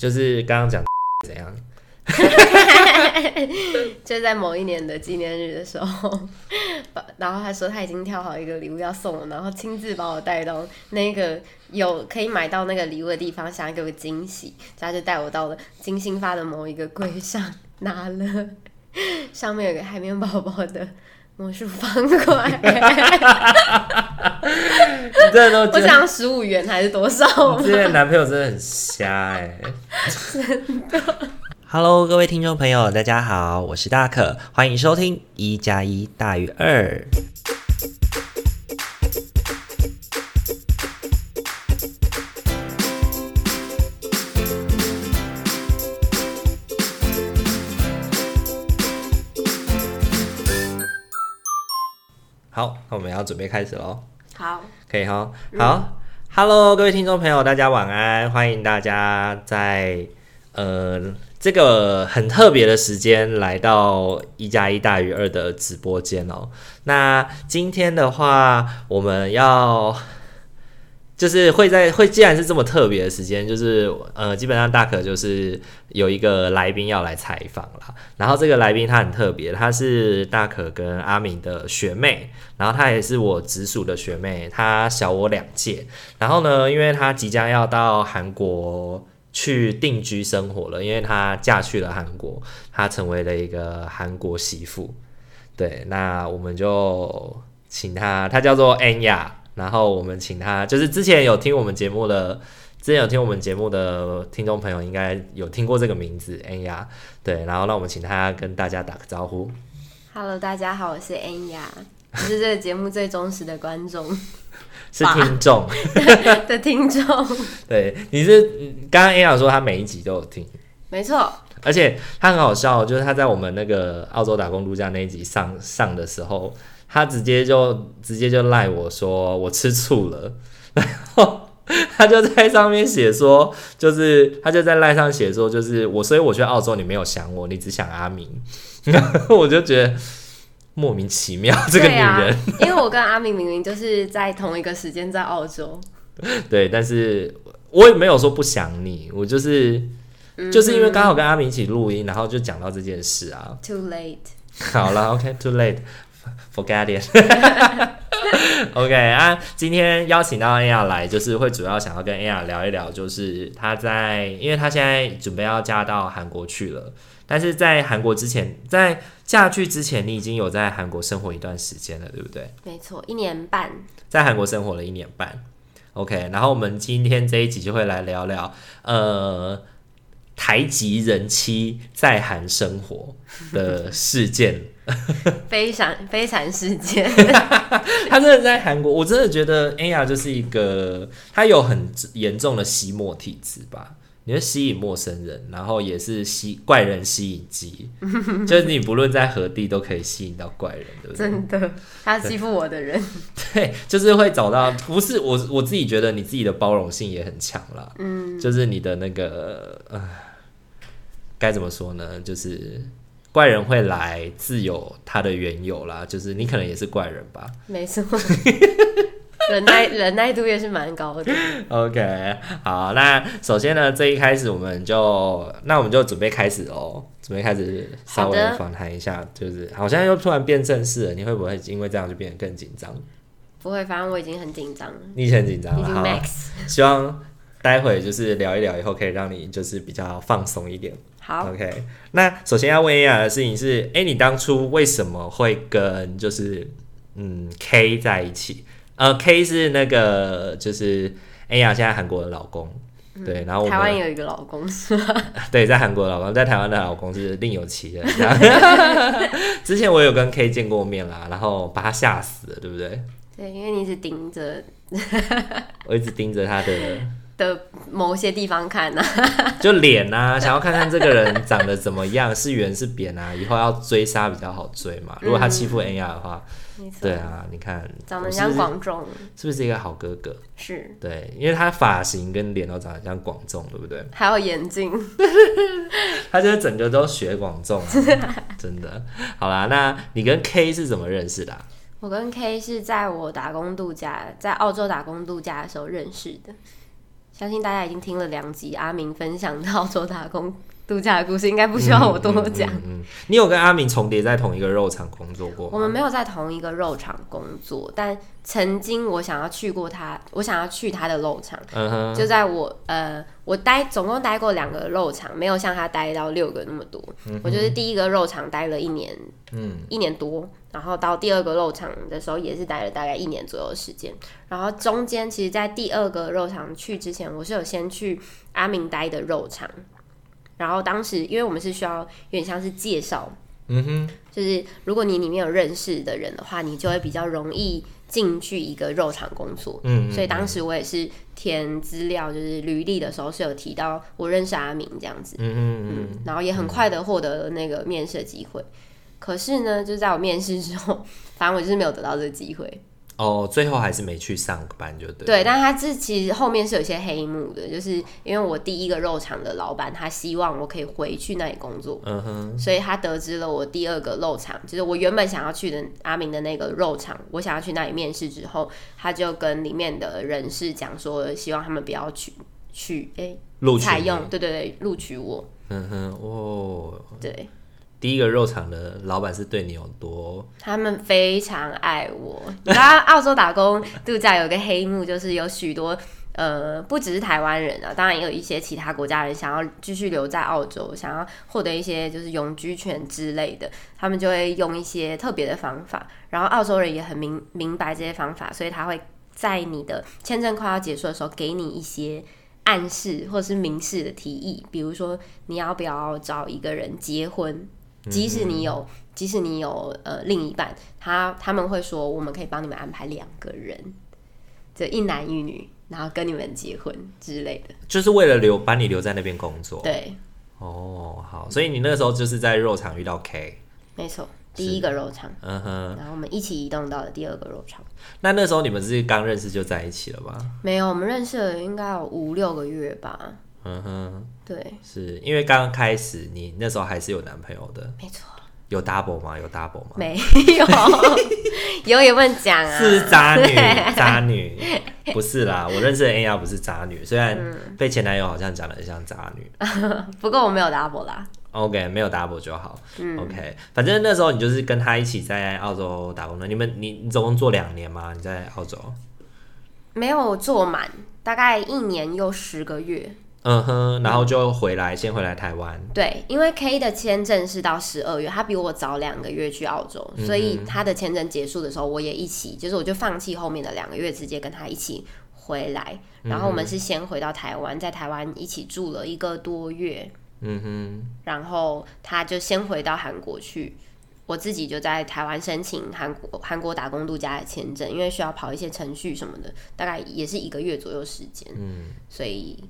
就是刚刚讲 怎样？就在某一年的纪念日的时候，然后他说他已经挑好一个礼物要送我，然后亲自把我带到那个有可以买到那个礼物的地方，想要给我惊喜，他就带我到了金星发的某一个柜上，拿了 上面有个海绵宝宝的魔术方块。你真的都我想十五元还是多少？你之前男朋友真的很瞎哎、欸，真的。Hello，各位听众朋友，大家好，我是大可，欢迎收听一加一大于二。好，那我们要准备开始喽。好，可以哈。好、嗯、，Hello，各位听众朋友，大家晚安，欢迎大家在呃。这个很特别的时间来到一加一大于二的直播间哦。那今天的话，我们要就是会在会，既然是这么特别的时间，就是呃，基本上大可就是有一个来宾要来采访了。然后这个来宾他很特别，他是大可跟阿明的学妹，然后他也是我直属的学妹，他小我两届。然后呢，因为他即将要到韩国。去定居生活了，因为她嫁去了韩国，她成为了一个韩国媳妇。对，那我们就请她，她叫做安雅。然后我们请他，就是之前有听我们节目的，之前有听我们节目的听众朋友应该有听过这个名字恩雅。对，然后让我们请他跟大家打个招呼。Hello，大家好，我是恩雅，我是这个节目最忠实的观众。是听众 的听众，对，你是刚刚 A 雅说他每一集都有听，没错，而且他很好笑，就是他在我们那个澳洲打工度假那一集上上的时候，他直接就直接就赖我说我吃醋了，然后 他就在上面写说，就是他就在赖上写说，就是我，所以我去澳洲，你没有想我，你只想阿明，然后我就觉得。莫名其妙，这个女人，啊、因为我跟阿明明明就是在同一个时间在澳洲，对，但是我也没有说不想你，我就是、嗯、就是因为刚好跟阿明一起录音，然后就讲到这件事啊。Too late，好了，OK，Too late，Forget it。OK 啊，今天邀请到 Aya 来，就是会主要想要跟 Aya 聊一聊，就是她在，因为她现在准备要嫁到韩国去了。但是在韩国之前，在嫁去之前，你已经有在韩国生活一段时间了，对不对？没错，一年半。在韩国生活了一年半。OK，然后我们今天这一集就会来聊聊，呃，台籍人妻在韩生活的事件，悲惨悲惨事件。他真的在韩国，我真的觉得 Aya 就是一个，他有很严重的吸墨体质吧。你会吸引陌生人，然后也是吸怪人吸引机，就是你不论在何地都可以吸引到怪人，对不对？真的，他欺负我的人，对，就是会找到。不是我，我自己觉得你自己的包容性也很强啦。嗯，就是你的那个，呃，该怎么说呢？就是怪人会来，自有他的缘由啦。就是你可能也是怪人吧？没错。忍耐 忍耐度也是蛮高的。OK，好，那首先呢，这一开始我们就，那我们就准备开始哦，准备开始稍微访谈一下，就是好像又突然变正式了，你会不会因为这样就变得更紧张？不会，反正我已经很紧张了。你已经很紧张了，已经 max。希望待会就是聊一聊以后，可以让你就是比较放松一点。好，OK。那首先要问一下的事情是，哎、欸，你当初为什么会跟就是嗯 K 在一起？呃，K 是那个就是哎呀，现在韩国的老公，嗯、对，然后台湾有一个老公是吗？对，在韩国的老公，在台湾的老公是另有其人。之前我有跟 K 见过面啦，然后把他吓死了，对不对？对，因为你是盯着，我一直盯着他的的某些地方看呢、啊，就脸啊，想要看看这个人长得怎么样，是圆是扁啊，以后要追杀比较好追嘛。如果他欺负恩雅的话。嗯对啊，你看长得像广仲，是不是一个好哥哥？是，对，因为他发型跟脸都长得像广仲，对不对？还有眼镜，他就是整个都学广仲，真的。好啦，那你跟 K 是怎么认识的啊？我跟 K 是在我打工度假，在澳洲打工度假的时候认识的。相信大家已经听了两集阿明分享澳洲打工度假的故事，应该不需要我多讲。嗯，嗯，嗯，你有跟阿明重叠在同一个肉厂工作过吗？我们没有在同一个肉厂工作，但曾经我想要去过他，我想要去他的肉厂。嗯哼，就在我呃，我待总共待过两个肉厂，没有像他待到六个那么多。嗯、我就是第一个肉厂待了一年，嗯，一年多。然后到第二个肉厂的时候，也是待了大概一年左右的时间。然后中间，其实，在第二个肉厂去之前，我是有先去阿明待的肉厂。然后当时，因为我们是需要有点像是介绍，嗯哼，就是如果你里面有认识的人的话，你就会比较容易进去一个肉厂工作。嗯哼，所以当时我也是填资料，就是履历的时候是有提到我认识阿明这样子。嗯哼嗯，然后也很快的获得了那个面试的机会。可是呢，就在我面试之后，反正我就是没有得到这个机会。哦，最后还是没去上班，就对。对，但是他这其实后面是有些黑幕的，就是因为我第一个肉厂的老板，他希望我可以回去那里工作。嗯哼。所以他得知了我第二个肉厂，就是我原本想要去的阿明的那个肉厂，我想要去那里面试之后，他就跟里面的人事讲说，希望他们不要去去哎，采用，对对对，录取我。嗯哼，哦，对。第一个肉厂的老板是对你有多？他们非常爱我。你知道澳洲打工度假有个黑幕，就是有许多呃，不只是台湾人啊，当然也有一些其他国家人想要继续留在澳洲，想要获得一些就是永居权之类的，他们就会用一些特别的方法。然后澳洲人也很明明白这些方法，所以他会在你的签证快要结束的时候，给你一些暗示或是明示的提议，比如说你要不要找一个人结婚。即使你有，即使你有呃另一半，他他们会说，我们可以帮你们安排两个人，就一男一女，然后跟你们结婚之类的，就是为了留把你留在那边工作。对，哦，好，所以你那个时候就是在肉场遇到 K，没错，第一个肉场，嗯哼，然后我们一起移动到了第二个肉场。那那时候你们是刚认识就在一起了吗？没有，我们认识了应该有五六个月吧。嗯哼，对，是因为刚刚开始，你那时候还是有男朋友的，没错。有 double 吗？有 double 吗？没有，有也不能讲啊。是渣女，渣女不是啦。我认识的 Anya 不是渣女，虽然被前男友好像讲的很像渣女。不过我没有 double 啦。OK，没有 double 就好。嗯、OK，反正那时候你就是跟他一起在澳洲打工的。你们，你你总共做两年吗？你在澳洲？没有做满，大概一年又十个月。嗯哼，然后就回来，嗯、先回来台湾。对，因为 K 的签证是到十二月，他比我早两个月去澳洲，嗯、所以他的签证结束的时候，我也一起，就是我就放弃后面的两个月，直接跟他一起回来。然后我们是先回到台湾，在台湾一起住了一个多月。嗯哼，然后他就先回到韩国去，我自己就在台湾申请韩国韩国打工度假的签证，因为需要跑一些程序什么的，大概也是一个月左右时间。嗯，所以。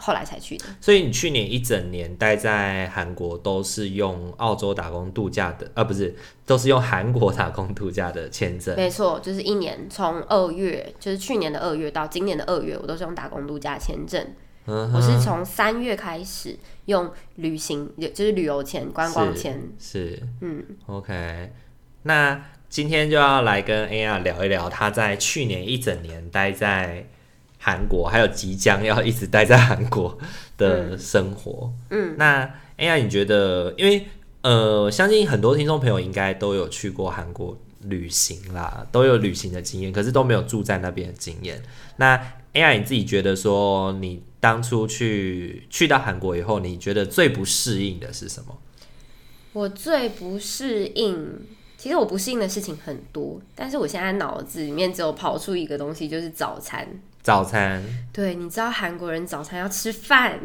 后来才去的，所以你去年一整年待在韩国都是用澳洲打工度假的，啊，不是，都是用韩国打工度假的签证。没错，就是一年从二月，就是去年的二月到今年的二月，我都是用打工度假签证。嗯，我是从三月开始用旅行，就是旅游签、观光签。是，嗯，OK。那今天就要来跟 Anya 聊一聊，他在去年一整年待在。韩国还有即将要一直待在韩国的生活，嗯，嗯，那 AI，你觉得？因为呃，相信很多听众朋友应该都有去过韩国旅行啦，都有旅行的经验，可是都没有住在那边的经验。那 AI，你自己觉得说，你当初去去到韩国以后，你觉得最不适应的是什么？我最不适应，其实我不适应的事情很多，但是我现在脑子里面只有跑出一个东西，就是早餐。早餐，对，你知道韩国人早餐要吃饭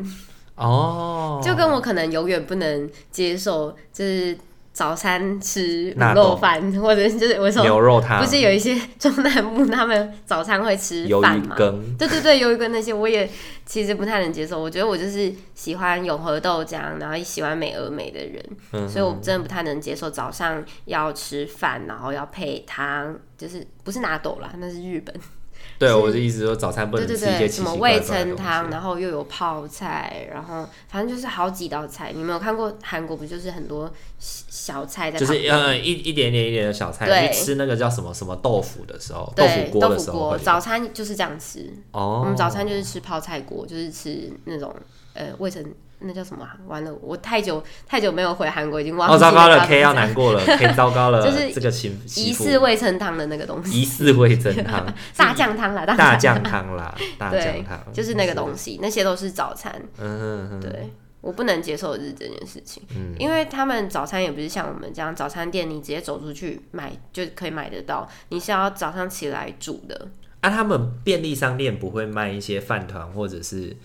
哦，就跟我可能永远不能接受，就是早餐吃卤肉饭，或者就是我说牛肉汤，不是有一些中南部他们早餐会吃饭吗？对对对，鱿鱼羹那些我也其实不太能接受。我觉得我就是喜欢永和豆浆，然后也喜欢美而美的人，嗯、所以我真的不太能接受早上要吃饭，然后要配汤，就是不是拿豆啦，那是日本。对，我的意思说早餐不能吃一些什么味噌汤，然后又有泡菜，然后反正就是好几道菜。你没有看过韩国不就是很多小菜在？就是嗯一一点点一点的小菜。对，吃那个叫什么什么豆腐的时候，豆腐锅的时候，早餐就是这样吃。哦，我们早餐就是吃泡菜锅，就是吃那种呃味噌。那叫什么、啊？完了，我太久太久没有回韩国，已经忘了。哦，糟糕了，K 要难过了，K 糟糕了，就是这个情疑似味噌汤的那个东西。疑似味噌汤，大酱汤啦，大酱汤啦，大酱汤，就是那个东西，那些都是早餐。嗯哼哼，对，我不能接受的是这件事情，嗯，因为他们早餐也不是像我们这样，早餐店你直接走出去买就可以买得到，你是要早上起来煮的。啊，他们便利商店不会卖一些饭团或者是？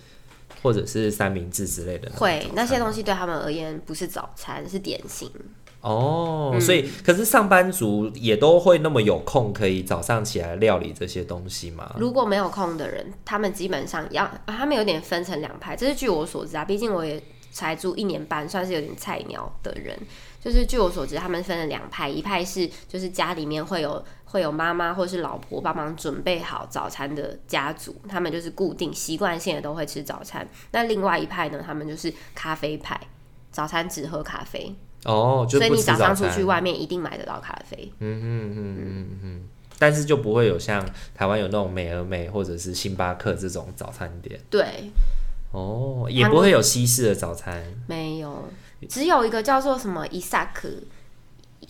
或者是三明治之类的，会那些东西对他们而言不是早餐，是点心。哦，嗯、所以可是上班族也都会那么有空，可以早上起来料理这些东西吗？如果没有空的人，他们基本上要，他们有点分成两派。这是据我所知啊，毕竟我也才住一年半，算是有点菜鸟的人。就是据我所知，他们分了两派，一派是就是家里面会有。会有妈妈或是老婆帮忙准备好早餐的家族，他们就是固定习惯性的都会吃早餐。那另外一派呢，他们就是咖啡派，早餐只喝咖啡。哦，所以你早上出去外面一定买得到咖啡。嗯嗯嗯嗯嗯。但是就不会有像台湾有那种美而美或者是星巴克这种早餐店。对。哦，也不会有西式的早餐。没有，只有一个叫做什么伊萨克。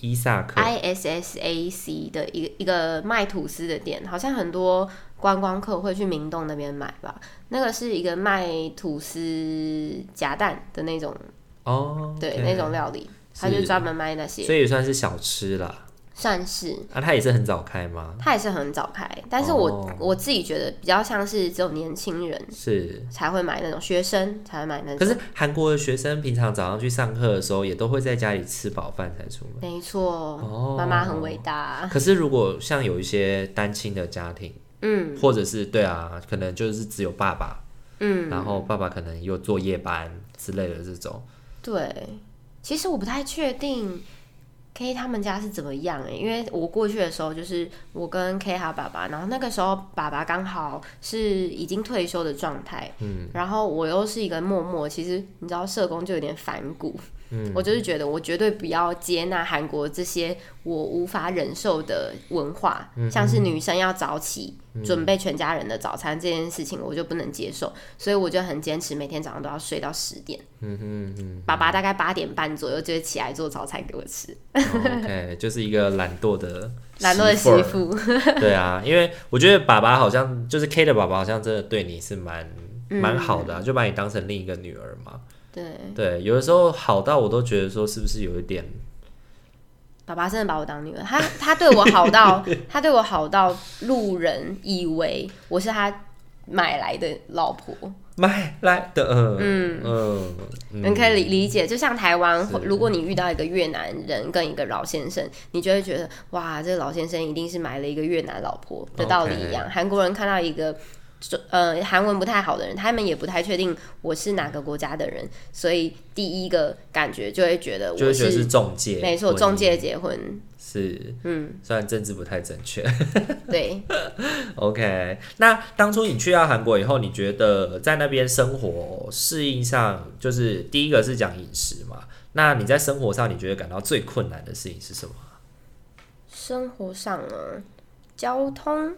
伊萨克 I S S A C 的一个一个卖吐司的店，好像很多观光客会去明洞那边买吧。那个是一个卖吐司夹蛋的那种哦，对，那种料理，他就专门卖那些，所以也算是小吃啦。算是啊，他也是很早开吗？他也是很早开，但是我、oh. 我自己觉得比较像是只有年轻人是才会买那种学生才会买那种。可是韩国的学生平常早上去上课的时候，也都会在家里吃饱饭才出门。没错，哦，妈妈很伟大。可是如果像有一些单亲的家庭，嗯，或者是对啊，可能就是只有爸爸，嗯，然后爸爸可能又做夜班之类的这种。对，其实我不太确定。K 他们家是怎么样欸？因为我过去的时候，就是我跟 K 他爸爸，然后那个时候爸爸刚好是已经退休的状态，嗯，然后我又是一个默默，其实你知道社工就有点反骨。嗯，我就是觉得，我绝对不要接纳韩国这些我无法忍受的文化，嗯、像是女生要早起、嗯、准备全家人的早餐这件事情，我就不能接受，所以我就很坚持，每天早上都要睡到十点。嗯哼嗯，爸爸大概八点半左右就会起来做早餐给我吃。哦、OK，就是一个懒惰的懒惰的媳妇。对啊，因为我觉得爸爸好像就是 K 的爸爸，好像真的对你是蛮蛮好的、啊，就把你当成另一个女儿嘛。对对，有的时候好到我都觉得说，是不是有一点？爸爸真的把我当女儿，他他对我好到 他对我好到路人以为我是他买来的老婆，买来的，嗯嗯嗯，你可以理理解。就像台湾，如果你遇到一个越南人跟一个老先生，你就会觉得哇，这个老先生一定是买了一个越南老婆的道理一样。韩国人看到一个。呃，韩文不太好的人，他们也不太确定我是哪个国家的人，所以第一个感觉就会觉得我是是中介，没错，中介结婚是，嗯，虽然政治不太正确，对，OK。那当初你去到韩国以后，你觉得在那边生活适应上，就是第一个是讲饮食嘛？那你在生活上，你觉得感到最困难的事情是什么？生活上啊，交通，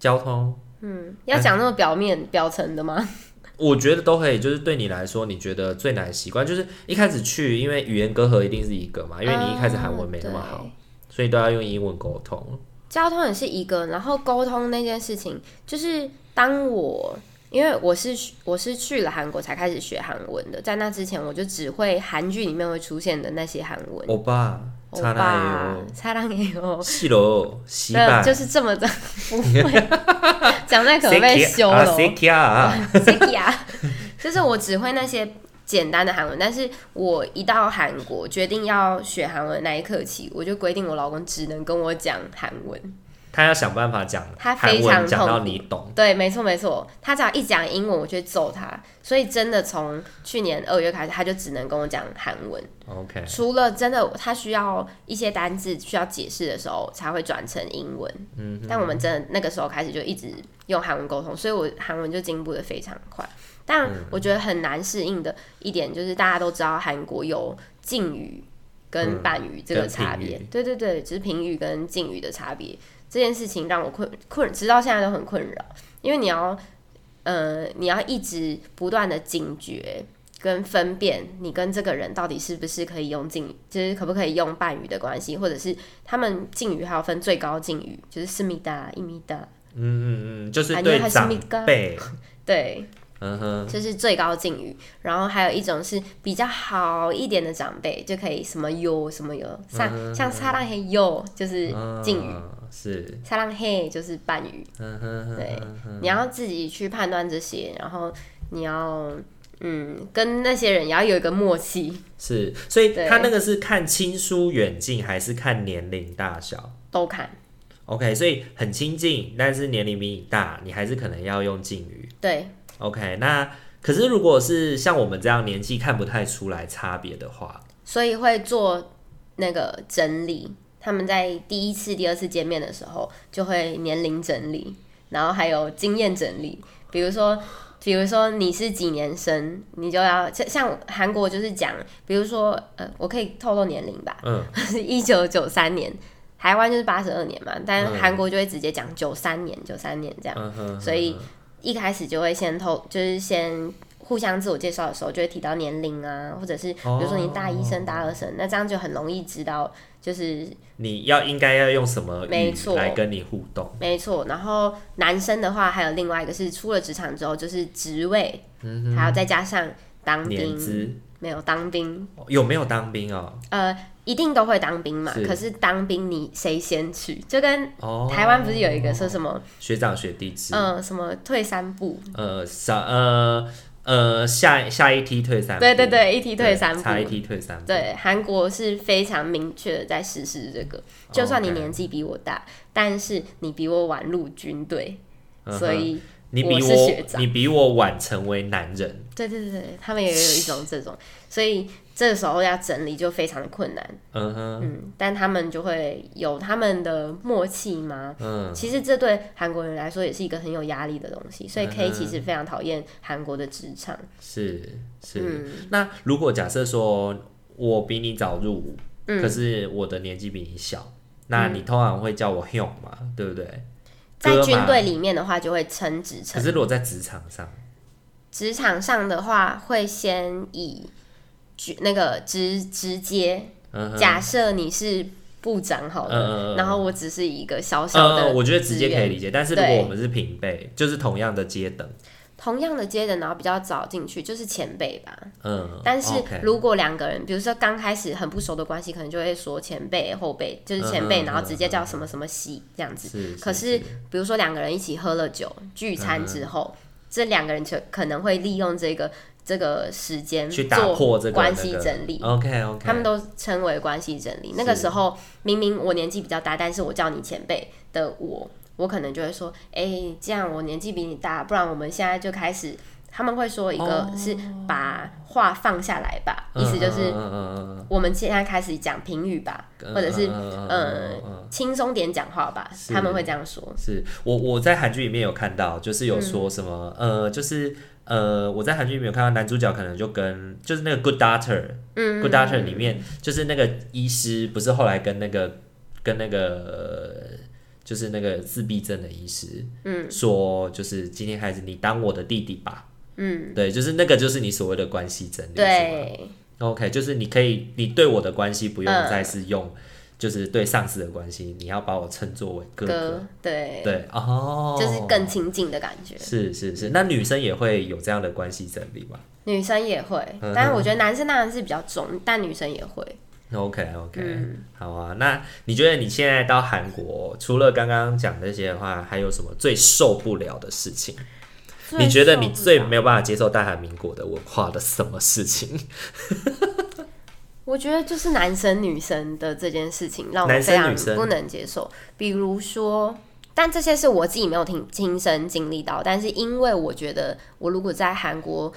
交通。嗯，要讲那么表面、嗯、表层的吗？我觉得都可以。就是对你来说，你觉得最难习惯，就是一开始去，因为语言隔阂一定是一个嘛，因为你一开始韩文没那么好，嗯、所以都要用英文沟通。交通也是一个，然后沟通那件事情，就是当我因为我是我是去了韩国才开始学韩文的，在那之前我就只会韩剧里面会出现的那些韩文。欧巴。欧巴，擦浪也有，是咯，是吧？就是这么的，不会讲那可能被羞了。就是我只会那些简单的韩文，但是我一到韩国决定要学韩文那一刻起，我就规定我老公只能跟我讲韩文。他要想办法讲他非常讲到你懂。对，没错没错，他只要一讲英文，我就揍他。所以真的从去年二月开始，他就只能跟我讲韩文。OK，除了真的他需要一些单字需要解释的时候，才会转成英文。嗯，但我们真的那个时候开始就一直用韩文沟通，所以我韩文就进步的非常快。但我觉得很难适应的一点就是，大家都知道韩国有敬语跟半语这个差别。嗯、对对对，只是平语跟敬语的差别。这件事情让我困困，直到现在都很困扰，因为你要，呃，你要一直不断的警觉跟分辨，你跟这个人到底是不是可以用敬语，就是可不可以用半语的关系，或者是他们敬语还要分最高敬语，就是思密达、一米达，嗯嗯嗯，就是对长辈，对。嗯哼，这是最高敬语，然后还有一种是比较好一点的长辈就可以什么有什么有，像像撒浪嘿有就是敬语，是。撒浪嘿就是半语，嗯哼，对，你要自己去判断这些，然后你要嗯跟那些人也要有一个默契，是，所以他那个是看亲疏远近还是看年龄大小？都看，OK，所以很亲近，但是年龄比你大，你还是可能要用敬语，对。OK，那可是如果是像我们这样年纪看不太出来差别的话，所以会做那个整理。他们在第一次、第二次见面的时候，就会年龄整理，然后还有经验整理。比如说，比如说你是几年生，你就要像像韩国就是讲，比如说呃，我可以透露年龄吧，嗯，是 一九九三年，台湾就是八十二年嘛，但韩国就会直接讲九三年、九三年这样，所以。一开始就会先透，就是先互相自我介绍的时候，就会提到年龄啊，或者是比如说你大一升大二升，哦、那这样就很容易知道，就是你要应该要用什么语来跟你互动。没错，然后男生的话还有另外一个是出了职场之后就是职位，嗯、还要再加上当兵，没有当兵，有没有当兵哦？呃。一定都会当兵嘛？是，可是当兵你谁先去？就跟台湾不是有一个说什么、哦、学长学弟制？嗯，什么退三步？呃，上呃呃下下一梯退三步。对对对，一梯退三步，差一梯退三步。对，韩国是非常明确的在实施这个。就算你年纪比我大，但是你比我晚入军队，嗯、哼所以你比我，我你比我晚成为男人。对对对，他们也有一种这种，所以。这个时候要整理就非常的困难，嗯哼，嗯，但他们就会有他们的默契吗？嗯，其实这对韩国人来说也是一个很有压力的东西，所以 K 其实非常讨厌韩国的职场。是是，嗯、那如果假设说我比你早入伍，嗯、可是我的年纪比你小，那你通常会叫我 Hyung 嘛？对不对？在军队里面的话就会称职称。可是如果在职场上，职场上的话会先以。那个直直接，假设你是部长好了，嗯、然后我只是一个小小的、嗯，我觉得直接可以理解。但是如果我们是平辈，就是同样的阶等，同样的阶等，然后比较早进去，就是前辈吧。嗯，但是如果两个人，比如说刚开始很不熟的关系，可能就会说前辈后辈，就是前辈，然后直接叫什么什么西这样子。是，可是比如说两个人一起喝了酒聚餐之后，嗯、这两个人就可能会利用这个。这个时间去打破这个关系整理，OK OK，他们都称为关系整理。那个时候明明我年纪比较大，但是我叫你前辈的我，我可能就会说，哎，这样我年纪比你大，不然我们现在就开始。他们会说一个是把话放下来吧，意思就是我们现在开始讲评语吧，或者是嗯轻松点讲话吧，他们会这样说。是我我在韩剧里面有看到，就是有说什么呃，就是。呃，我在韩剧里面有看到男主角可能就跟就是那个 Good Doctor，嗯，Good Doctor 里面就是那个医师，不是后来跟那个跟那个就是那个自闭症的医师，嗯，说就是今天开始你当我的弟弟吧，嗯，对，就是那个就是你所谓的关系整理，对，OK，就是你可以你对我的关系不用再是用。就是对上司的关系，你要把我称作为哥哥，对对哦，就是更亲近的感觉。是是是，那女生也会有这样的关系整理吗？女生也会，但是我觉得男生当然是比较重，但女生也会。OK OK，嗯，好啊。那你觉得你现在到韩国，除了刚刚讲这些的话，还有什么最受不了的事情？你觉得你最没有办法接受大韩民国的文化的什么事情？我觉得就是男生女生的这件事情让我非常不能接受。比如说，但这些是我自己没有听亲身经历到，但是因为我觉得我如果在韩国，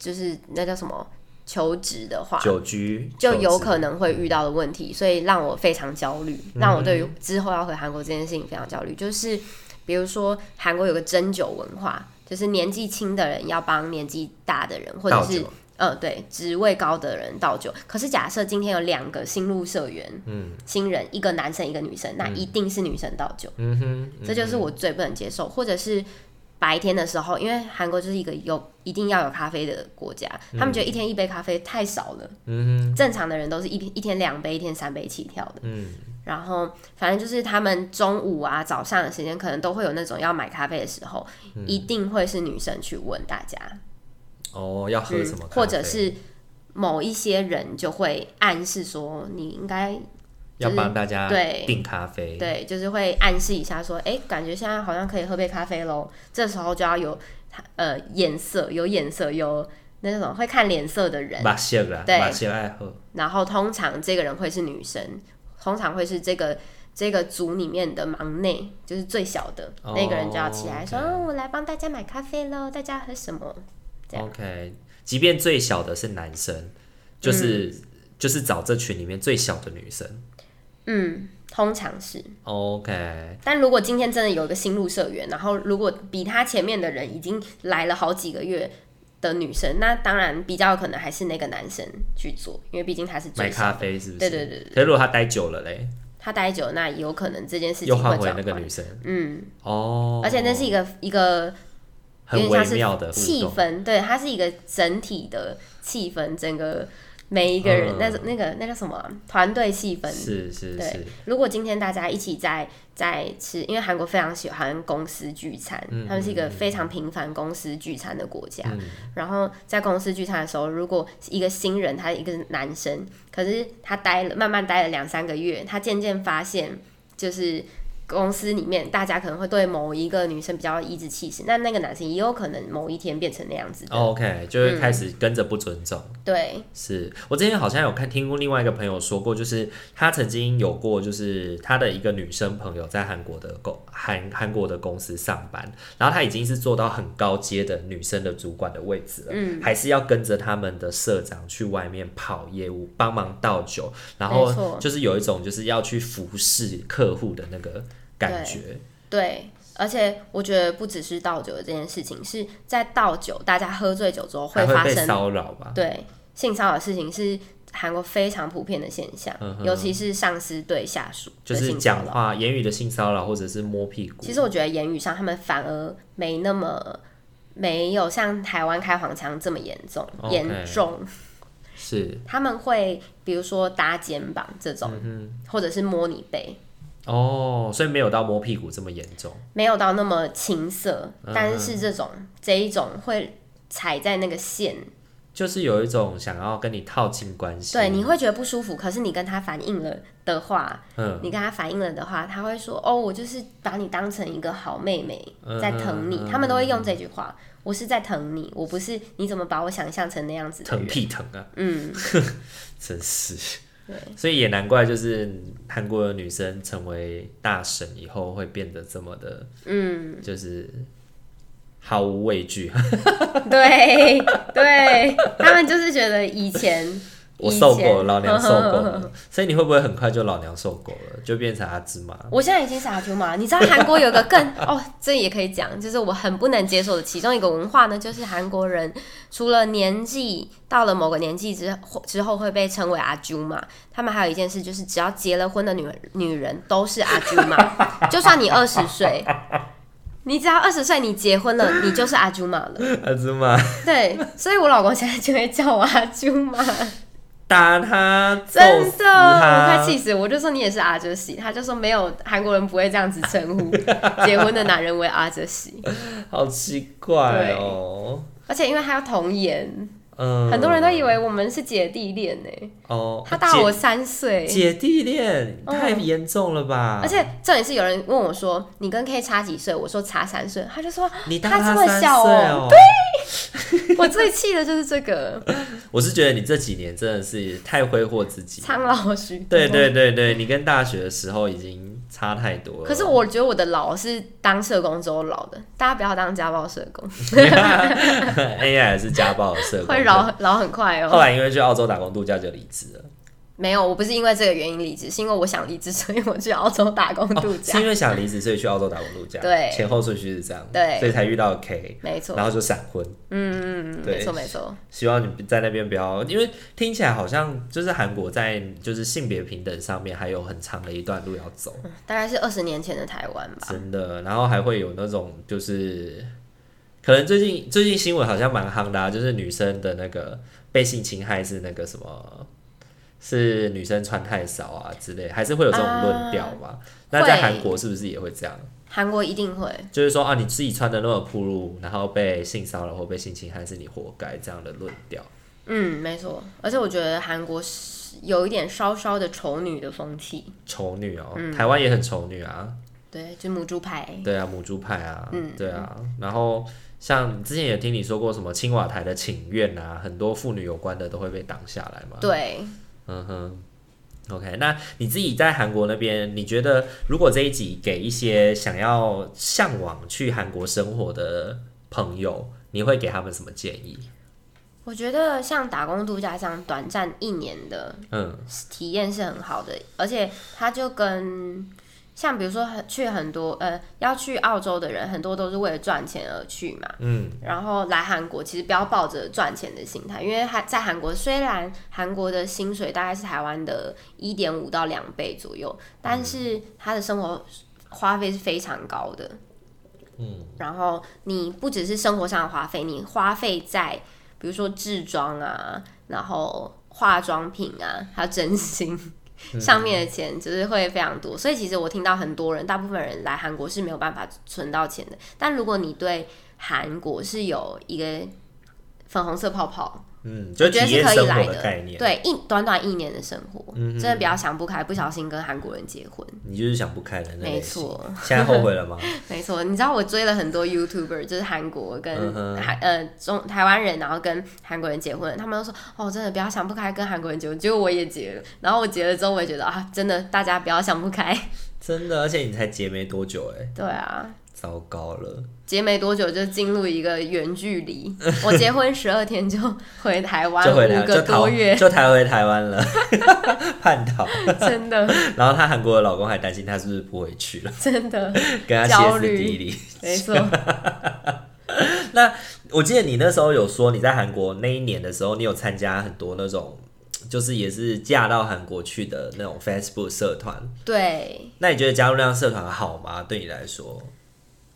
就是那叫什么求职的话，久居就有可能会遇到的问题，所以让我非常焦虑，让我对于之后要回韩国这件事情非常焦虑。就是比如说韩国有个针灸文化，就是年纪轻的人要帮年纪大的人，或者是。嗯，对，职位高的人倒酒。可是假设今天有两个新入社员，嗯，新人，一个男生，一个女生，那一定是女生倒酒。嗯哼，嗯，这就是我最不能接受。或者是白天的时候，因为韩国就是一个有一定要有咖啡的国家，他们觉得一天一杯咖啡太少了。嗯哼，正常的人都是一一天两杯，一天三杯起跳的。嗯，然后反正就是他们中午啊、早上的时间，可能都会有那种要买咖啡的时候，一定会是女生去问大家。哦，要喝什么、嗯？或者是某一些人就会暗示说，你应该、就是、要帮大家对订咖啡对，对，就是会暗示一下说，哎、欸，感觉现在好像可以喝杯咖啡喽。这时候就要有呃颜色，有眼色，有那种会看脸色的人，对，爱喝。然后通常这个人会是女生，通常会是这个这个组里面的忙内，就是最小的、哦、那个人就要起来说，okay 哦、我来帮大家买咖啡喽，大家喝什么？OK，即便最小的是男生，就是、嗯、就是找这群里面最小的女生。嗯，通常是 OK。但如果今天真的有一个新入社员，然后如果比他前面的人已经来了好几个月的女生，那当然比较有可能还是那个男生去做，因为毕竟他是最买咖啡，是不是？对对对，对。可是如果他待久了嘞，他待久了，那有可能这件事情又换回那个女生。嗯，哦，而且那是一个一个。很微妙的气氛，对，它是一个整体的气氛，整个每一个人，那、嗯、那个那个什么团队气氛，是是是。对，如果今天大家一起在在吃，因为韩国非常喜欢公司聚餐，嗯、他们是一个非常频繁公司聚餐的国家。嗯、然后在公司聚餐的时候，如果一个新人，他一个男生，可是他待了慢慢待了两三个月，他渐渐发现就是。公司里面，大家可能会对某一个女生比较颐指气使，那那个男生也有可能某一天变成那样子的。OK，就会开始跟着不尊重。嗯、对，是我之前好像有看听过另外一个朋友说过，就是他曾经有过，就是他的一个女生朋友在韩国的公韩韩国的公司上班，然后他已经是做到很高阶的女生的主管的位置了，嗯，还是要跟着他们的社长去外面跑业务，帮忙倒酒，然后就是有一种就是要去服侍客户的那个。感觉对，对，而且我觉得不只是倒酒的这件事情，是在倒酒，大家喝醉酒之后会发生骚扰吧？对，性骚扰的事情是韩国非常普遍的现象，嗯、尤其是上司对下属，就是讲话言语的性骚扰，或者是摸屁股。其实我觉得言语上他们反而没那么没有像台湾开黄腔这么严重，严、重是他们会比如说搭肩膀这种，嗯、或者是摸你背。哦，所以没有到摸屁股这么严重，没有到那么情色，嗯、但是这种这一种会踩在那个线，就是有一种想要跟你套近关系，对，你会觉得不舒服，可是你跟他反映了的话，嗯，你跟他反映了的话，他会说，哦，我就是把你当成一个好妹妹在疼你，嗯、他们都会用这句话，我是在疼你，我不是你怎么把我想象成那样子的，疼屁疼啊，嗯，真是。所以也难怪，就是韩国的女生成为大神以后会变得这么的，嗯，就是毫无畏惧。对，对他们就是觉得以前。我受够了，老娘受够了，所以你会不会很快就老娘受够了，就变成阿芝麻？我现在已经是阿朱玛。你知道韩国有个更 哦，这也可以讲，就是我很不能接受的其中一个文化呢，就是韩国人除了年纪到了某个年纪之后之后会被称为阿朱玛，他们还有一件事就是只要结了婚的女女人都是阿朱玛，就算你二十岁，你只要二十岁你结婚了，你就是阿朱玛了。阿朱玛，对，所以我老公现在就会叫我阿朱玛。打他，真的，我快气死！我就说你也是阿哲喜，他就说没有，韩国人不会这样子称呼 结婚的男人为阿哲喜，好奇怪哦。而且因为他要童颜嗯，很多人都以为我们是姐弟恋呢。哦，他大我三岁，姐弟恋太严重了吧？而且这也是有人问我说：“你跟 K 差几岁？”我说：“差三岁。”他就说：“你他这么小哦。”对，我最气的就是这个。我是觉得你这几年真的是太挥霍自己，苍老许多。对对对对，你跟大学的时候已经。差太多了。可是我觉得我的老是当社工之后老的，大家不要当家暴社工。AI 是家暴的社工，会老老很快哦。后来因为去澳洲打工度假就离职了。没有，我不是因为这个原因离职，是因为我想离职，所以我去澳洲打工度假。哦、是因为想离职，所以去澳洲打工度假。对，前后顺序是这样。对，所以才遇到 K。没错。然后就闪婚。嗯嗯嗯，没错没错。希望你在那边不要，因为听起来好像就是韩国在就是性别平等上面还有很长的一段路要走。嗯、大概是二十年前的台湾吧。真的，然后还会有那种就是，可能最近最近新闻好像蛮夯的、啊，就是女生的那个被性侵害是那个什么。是女生穿太少啊之类，还是会有这种论调吗？那在韩国是不是也会这样？韩国一定会，就是说啊，你自己穿的那么暴露，然后被性骚扰或被性侵害，是你活该这样的论调。嗯，没错。而且我觉得韩国是有一点稍稍的丑女的风气。丑女哦，嗯、台湾也很丑女啊。对，就母猪派。对啊，母猪派啊。嗯，对啊。然后像之前也听你说过什么青瓦台的请愿啊，很多妇女有关的都会被挡下来嘛。对。嗯哼，OK，那你自己在韩国那边，你觉得如果这一集给一些想要向往去韩国生活的朋友，你会给他们什么建议？我觉得像打工度假这样短暂一年的，嗯，体验是很好的，嗯、而且它就跟。像比如说去很多呃要去澳洲的人，很多都是为了赚钱而去嘛。嗯。然后来韩国，其实不要抱着赚钱的心态，因为还在韩国，虽然韩国的薪水大概是台湾的一点五到两倍左右，但是他的生活花费是非常高的。嗯。然后你不只是生活上的花费，你花费在比如说置装啊，然后化妆品啊，还有真心。上面的钱就是会非常多，所以其实我听到很多人，大部分人来韩国是没有办法存到钱的。但如果你对韩国是有一个粉红色泡泡。嗯，觉得是可以来的。对，一短短一年的生活，嗯、真的比较想不开，不小心跟韩国人结婚。你就是想不开的那没错。现在后悔了吗？没错，你知道我追了很多 YouTuber，就是韩国跟韩、嗯、呃中台湾人，然后跟韩国人结婚，他们都说哦，真的不要想不开跟韩国人结婚。结果我也结了，然后我结了之后，我也觉得啊，真的大家不要想不开。真的，而且你才结没多久哎。对啊。糟糕了，结没多久就进入一个远距离。我结婚十二天就回台湾，就回台五个多月就逃回台湾了，叛逃。真的。然后她韩国的老公还担心她是不是不回去了，真的跟她歇斯底里。没错。那我记得你那时候有说你在韩国那一年的时候，你有参加很多那种。就是也是嫁到韩国去的那种 Facebook 社团，对。那你觉得加入那样社团好吗？对你来说？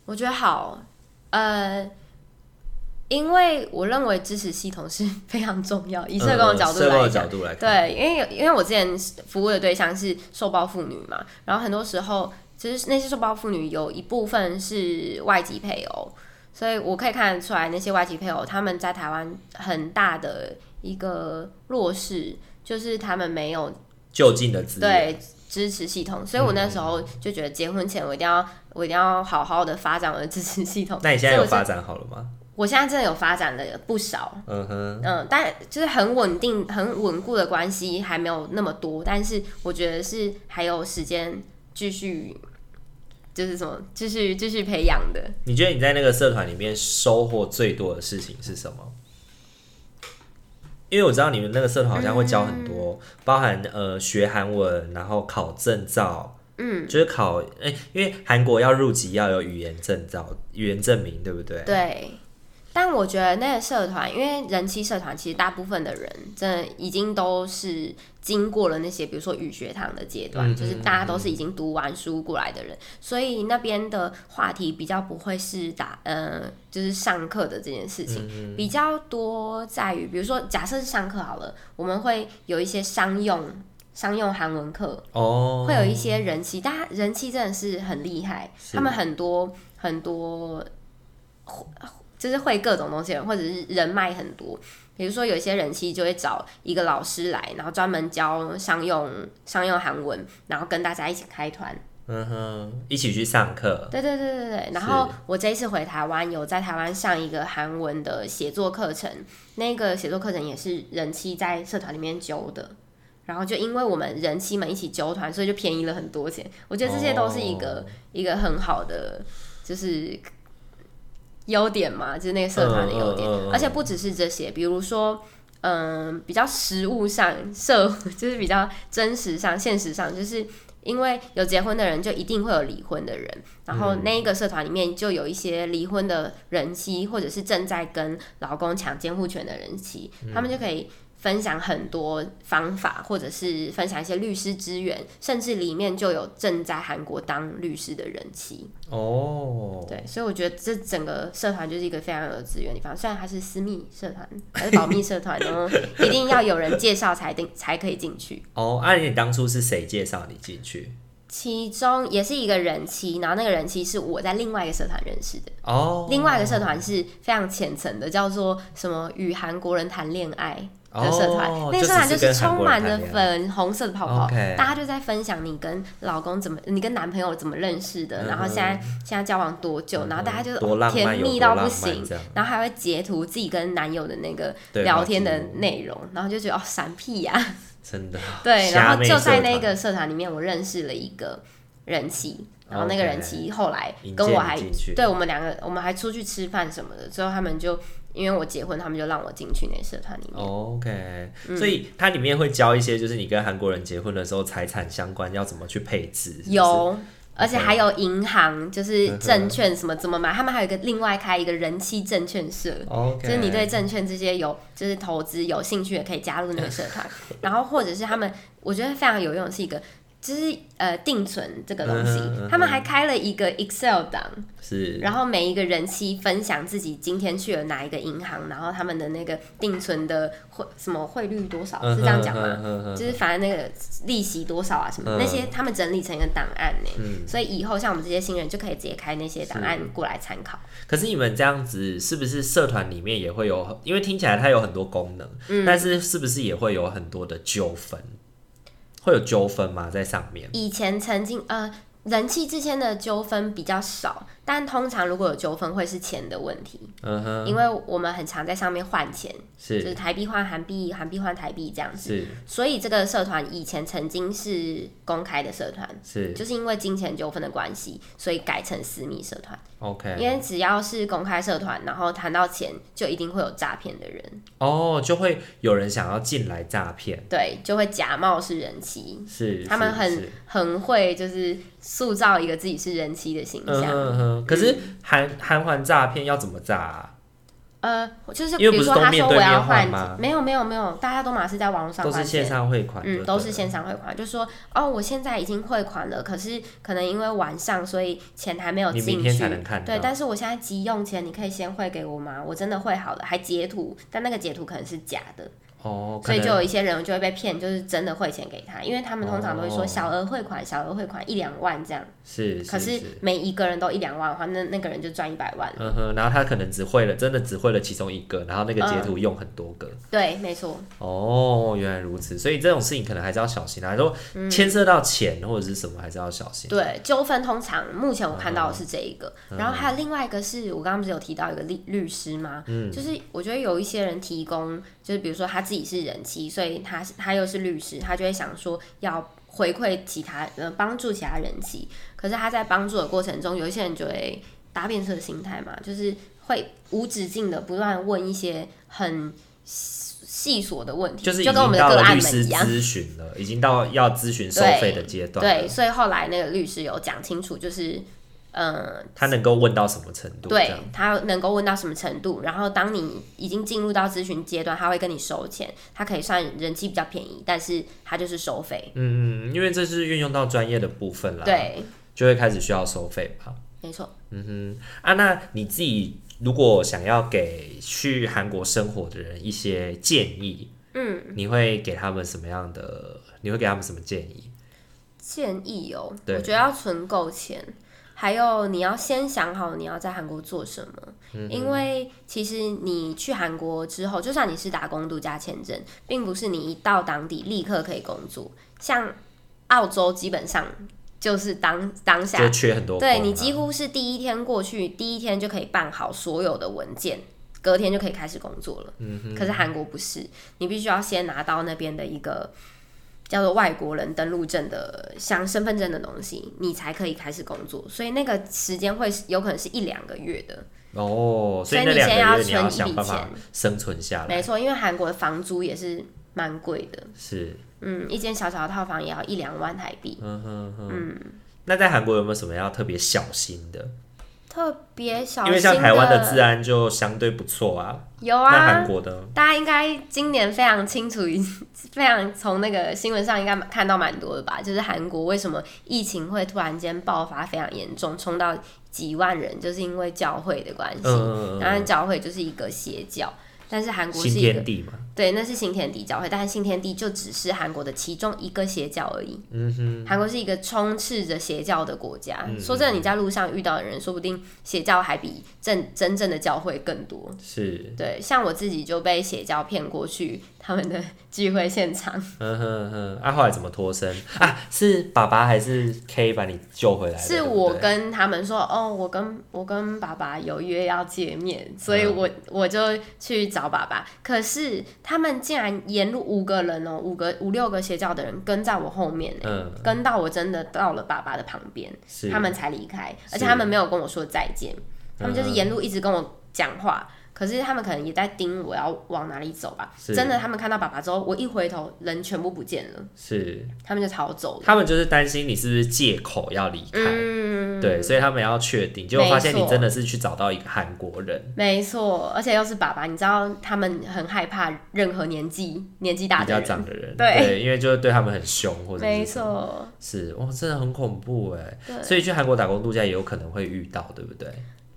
我觉得好，呃，因为我认为支持系统是非常重要。以社工的角度来讲，对，因为因为我之前服务的对象是受暴妇女嘛，然后很多时候其实那些受暴妇女有一部分是外籍配偶，所以我可以看得出来那些外籍配偶他们在台湾很大的。一个弱势，就是他们没有就近的资源，对支持系统，所以我那时候就觉得结婚前我一定要，我一定要好好的发展我的支持系统。那你现在有发展好了吗？我现在真的有发展了不少，嗯哼，嗯，但就是很稳定、很稳固的关系还没有那么多，但是我觉得是还有时间继续，就是什么继续继续培养的。你觉得你在那个社团里面收获最多的事情是什么？因为我知道你们那个社团好像会教很多，嗯、包含呃学韩文，然后考证照，嗯，就是考哎、欸，因为韩国要入籍要有语言证照、语言证明，对不对？对。但我觉得那个社团，因为人气社团，其实大部分的人真的已经都是经过了那些，比如说语学堂的阶段，嗯、就是大家都是已经读完书过来的人，所以那边的话题比较不会是打，呃，就是上课的这件事情，嗯、比较多在于，比如说假设是上课好了，我们会有一些商用商用韩文课，哦，会有一些人气，大家人气真的是很厉害，他们很多很多。就是会各种东西，或者是人脉很多，比如说有些人妻就会找一个老师来，然后专门教商用商用韩文，然后跟大家一起开团。嗯哼，一起去上课。对对对对对。然后我这一次回台湾，有在台湾上一个韩文的写作课程，那个写作课程也是人气在社团里面揪的。然后就因为我们人气们一起揪团，所以就便宜了很多钱。我觉得这些都是一个、哦、一个很好的，就是优点嘛，就是那个社团的优点。而且不只是这些，比如说，嗯，比较实物上社，就是比较真实上、现实上，就是。因为有结婚的人，就一定会有离婚的人。然后那一个社团里面就有一些离婚的人妻，或者是正在跟老公抢监护权的人妻，他们就可以分享很多方法，或者是分享一些律师资源，甚至里面就有正在韩国当律师的人妻。哦，对，所以我觉得这整个社团就是一个非常有资源的地方。虽然它是私密社团，还是保密社团呢，一定要有人介绍才定才可以进去。哦，那、啊、你当初是谁介绍你进去？其中也是一个人妻，然后那个人妻是我在另外一个社团认识的。哦，另外一个社团是非常浅层的，叫做什么与韩国人谈恋爱。的社团，哦、那个社团就是充满着粉红色的泡泡，大家就在分享你跟老公怎么，你跟男朋友怎么认识的，嗯、然后现在现在交往多久，嗯、然后大家就甜蜜到不行，然后还会截图自己跟男友的那个聊天的内容，然后就觉得哦，闪屁呀、啊，真的，对，然后就在那个社团里面，我认识了一个人妻，然后那个人妻后来跟我还，对我们两个，我们还出去吃饭什么的，之后他们就。因为我结婚，他们就让我进去那社团里面。OK，、嗯、所以它里面会教一些，就是你跟韩国人结婚的时候财产相关要怎么去配置是是？有，而且还有银行，就是证券什么怎么买，他们还有一个另外开一个人气证券社。就是你对证券这些有就是投资有兴趣，也可以加入那个社团。然后或者是他们，我觉得非常有用的是一个。就是呃定存这个东西，嗯嗯、他们还开了一个 Excel 档，是，然后每一个人期分享自己今天去了哪一个银行，然后他们的那个定存的汇什么汇率多少，嗯、是这样讲吗？就是反正那个利息多少啊什么、嗯、那些，他们整理成一个档案呢，嗯、所以以后像我们这些新人就可以直接开那些档案过来参考。可是你们这样子是不是社团里面也会有？因为听起来它有很多功能，嗯、但是是不是也会有很多的纠纷？会有纠纷吗？在上面？以前曾经呃，人气之间的纠纷比较少。但通常如果有纠纷，会是钱的问题。嗯哼，因为我们很常在上面换钱，是就是台币换韩币，韩币换台币这样子。是，所以这个社团以前曾经是公开的社团，是就是因为金钱纠纷的关系，所以改成私密社团。OK，因为只要是公开社团，然后谈到钱，就一定会有诈骗的人。哦，就会有人想要进来诈骗。对，就会假冒是人妻。是，他们很很会，就是塑造一个自己是人妻的形象。嗯嗯。可是韩韩环诈骗要怎么诈啊？呃，就是比如说他说我要换，没有没有没有，大家都马是在网络上，都是线上汇款，嗯，都是线上汇款，就说哦，我现在已经汇款了，可是可能因为晚上，所以钱还没有进去。对，但是我现在急用钱，你可以先汇给我吗？我真的汇好了，还截图，但那个截图可能是假的。哦，所以就有一些人就会被骗，就是真的汇钱给他，因为他们通常都会说小额汇款，小额汇款一两万这样。是，可是每一个人都一两万的话，那那个人就赚一百万。嗯哼，然后他可能只汇了，真的只汇了其中一个，然后那个截图用很多个。对，没错。哦，原来如此，所以这种事情可能还是要小心啊，说牵涉到钱或者是什么，还是要小心。对，纠纷通常目前我看到的是这一个，然后还有另外一个是我刚刚不是有提到一个律律师吗？嗯，就是我觉得有一些人提供，就是比如说他自己是人妻，所以他他又是律师，他就会想说要回馈其他呃帮助其他人妻，可是他在帮助的过程中，有一些人就会搭便车的心态嘛，就是会无止境的不断问一些很细琐的问题，就是就跟我们的个案们一样，咨询了，已经到要咨询收费的阶段。对，所以后来那个律师有讲清楚，就是。嗯，他能够问到什么程度？对，他能够问到什么程度？然后当你已经进入到咨询阶段，他会跟你收钱，他可以算人气比较便宜，但是他就是收费。嗯嗯，因为这是运用到专业的部分啦，对，就会开始需要收费吧？没错。嗯哼，啊，那你自己如果想要给去韩国生活的人一些建议，嗯，你会给他们什么样的？你会给他们什么建议？建议哦，对我觉得要存够钱。还有你要先想好你要在韩国做什么，嗯、因为其实你去韩国之后，就算你是打工度假签证，并不是你一到当地立刻可以工作。像澳洲基本上就是当当下就缺很多，对你几乎是第一天过去，第一天就可以办好所有的文件，隔天就可以开始工作了。可是韩国不是，你必须要先拿到那边的一个。叫做外国人登录证的，像身份证的东西，你才可以开始工作。所以那个时间会有可能是一两个月的哦。所以你先要存一笔钱，生存下来。没错，因为韩国的房租也是蛮贵的。是，嗯，一间小小的套房也要一两万台币。嗯哼哼。嗯，那在韩国有没有什么要特别小心的？特别小心，因为像台湾的治安就相对不错啊。有啊，那韩国的大家应该今年非常清楚，非常从那个新闻上应该看到蛮多的吧？就是韩国为什么疫情会突然间爆发非常严重，冲到几万人，就是因为教会的关系。嗯，当然，教会就是一个邪教。但是韩国是一个新天地嘛？对，那是新天地教会，但是新天地就只是韩国的其中一个邪教而已。嗯哼，韩国是一个充斥着邪教的国家。嗯、说真的，你在路上遇到的人，说不定邪教还比正真正的教会更多。是，对，像我自己就被邪教骗过去他们的聚会现场。嗯哼哼，啊，后来怎么脱身啊？是爸爸还是 K 把你救回来？是我跟他们说，哦，我跟我跟爸爸有约要见面，所以我、嗯、我就去找。爸爸，可是他们竟然沿路五个人哦、喔，五个五六个邪教的人跟在我后面、欸嗯、跟到我真的到了爸爸的旁边，他们才离开，而且他们没有跟我说再见，他们就是沿路一直跟我讲话。可是他们可能也在盯我要往哪里走吧？真的，他们看到爸爸之后，我一回头，人全部不见了。是，他们就逃走了。他们就是担心你是不是借口要离开，嗯，对，所以他们要确定，结果发现你真的是去找到一个韩国人。没错，而且又是爸爸，你知道他们很害怕任何年纪年纪大的人比较长的人，对，对，因为就是对他们很凶，或者没错，是哇，真的很恐怖哎。所以去韩国打工度假也有可能会遇到，对不对？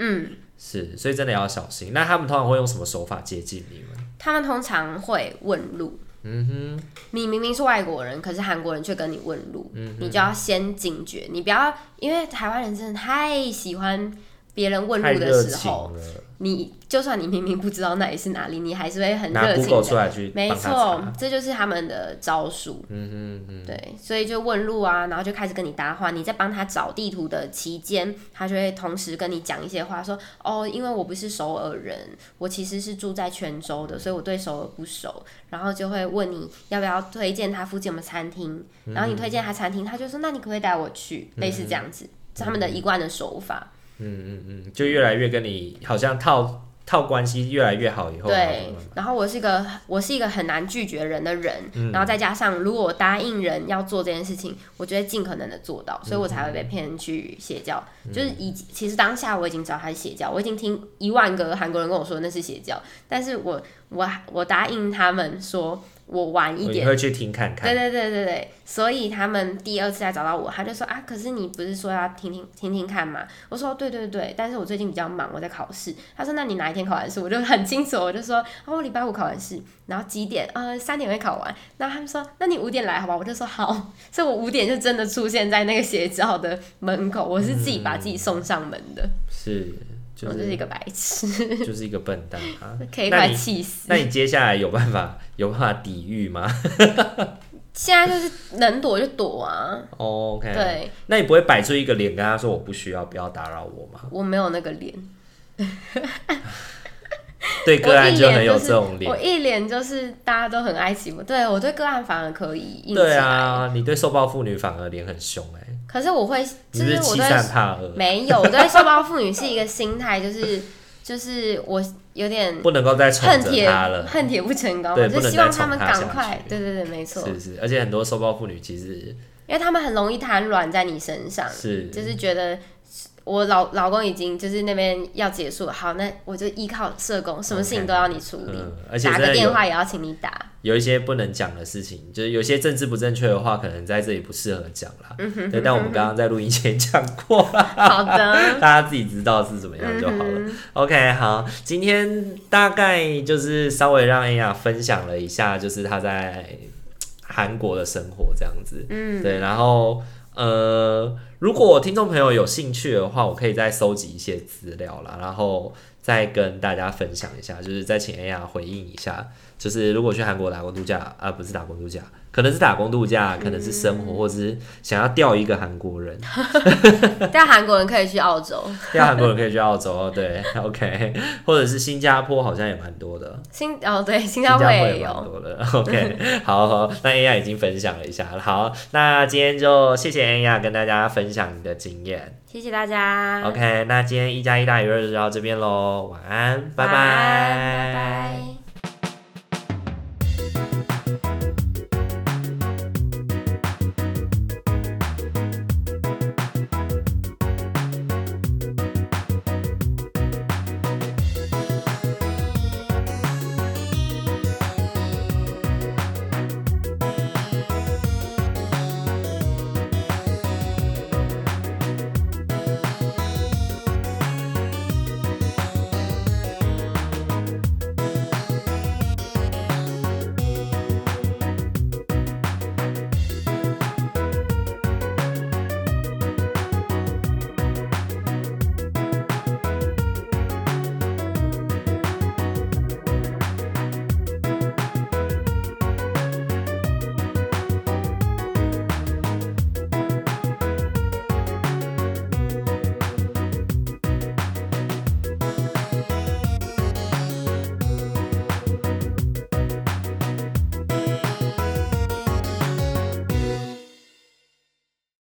嗯。是，所以真的要小心。那他们通常会用什么手法接近你们？他们通常会问路。嗯哼，你明明是外国人，可是韩国人却跟你问路，嗯，你就要先警觉，你不要，因为台湾人真的太喜欢别人问路的时候。你就算你明明不知道那里是哪里，你还是会很热情的。没错，这就是他们的招数。嗯嗯嗯。对，所以就问路啊，然后就开始跟你搭话。你在帮他找地图的期间，他就会同时跟你讲一些话，说：“哦，因为我不是首尔人，我其实是住在泉州的，所以我对首尔不熟。”然后就会问你要不要推荐他附近有没有餐厅，然后你推荐他餐厅，他就说：“那你可不可以带我去？”类似这样子，是他们的一贯的手法。嗯嗯嗯，就越来越跟你好像套套关系越来越好以后，对。然后我是一个我是一个很难拒绝人的人，嗯、然后再加上如果我答应人要做这件事情，我就会尽可能的做到，所以我才会被骗去邪教。嗯、就是以其实当下我已经知道他是邪教，我已经听一万个韩国人跟我说那是邪教，但是我我我答应他们说。我晚一点，会去听看看。对对对对对，所以他们第二次来找到我，他就说啊，可是你不是说要听听听听看吗？我说对对对，但是我最近比较忙，我在考试。他说那你哪一天考完试？我就很清楚，我就说哦，我礼拜五考完试，然后几点？呃，三点会考完。然后他们说那你五点来好吧？我就说好，所以我五点就真的出现在那个邪教的门口，我是自己把自己送上门的。嗯、是。就是、我就是一个白痴，就是一个笨蛋啊！可以快气死那。那你接下来有办法有办法抵御吗？现在就是能躲就躲啊。Oh, OK。对。那你不会摆出一个脸跟他说我不需要，不要打扰我吗？我没有那个脸。对个案就很有这种脸。我一脸就是、就是、大家都很爱欺负。对我对个案反而可以硬。对啊，你对受暴妇女反而脸很凶哎、欸。可是我会，就是我对没有，我对瘦包妇女是一个心态，就是 就是我有点不能够再恨铁了，恨铁不成钢，我，就希望他们赶快，对对对，没错，是是，而且很多瘦包妇女其实，因为他们很容易瘫软在你身上，是，就是觉得。我老老公已经就是那边要结束了，好，那我就依靠社工，什么事情都要你处理，嗯、而且打个电话也要请你打。有一些不能讲的事情，就是有些政治不正确的话，可能在这里不适合讲啦。嗯、哼对，但我们刚刚在录音前讲过了。好的，大家自己知道是怎么样就好了。嗯、OK，好，今天大概就是稍微让 Aya 分享了一下，就是她在韩国的生活这样子。嗯，对，然后呃。如果听众朋友有兴趣的话，我可以再搜集一些资料啦，然后再跟大家分享一下，就是再请 A 呀回应一下，就是如果去韩国打工度假，啊，不是打工度假。可能是打工度假，可能是生活，嗯、或者是想要钓一个韩国人。钓韩国人可以去澳洲。钓韩国人可以去澳洲，对，OK。或者是新加坡，好像也蛮多的。新哦，对，新加坡也有。蛮多的，OK。好好，那 A 亚已经分享了一下，好，那今天就谢谢 A 亚跟大家分享你的经验。谢谢大家。OK，那今天一加一大于二就到这边喽，晚安，拜拜。拜拜。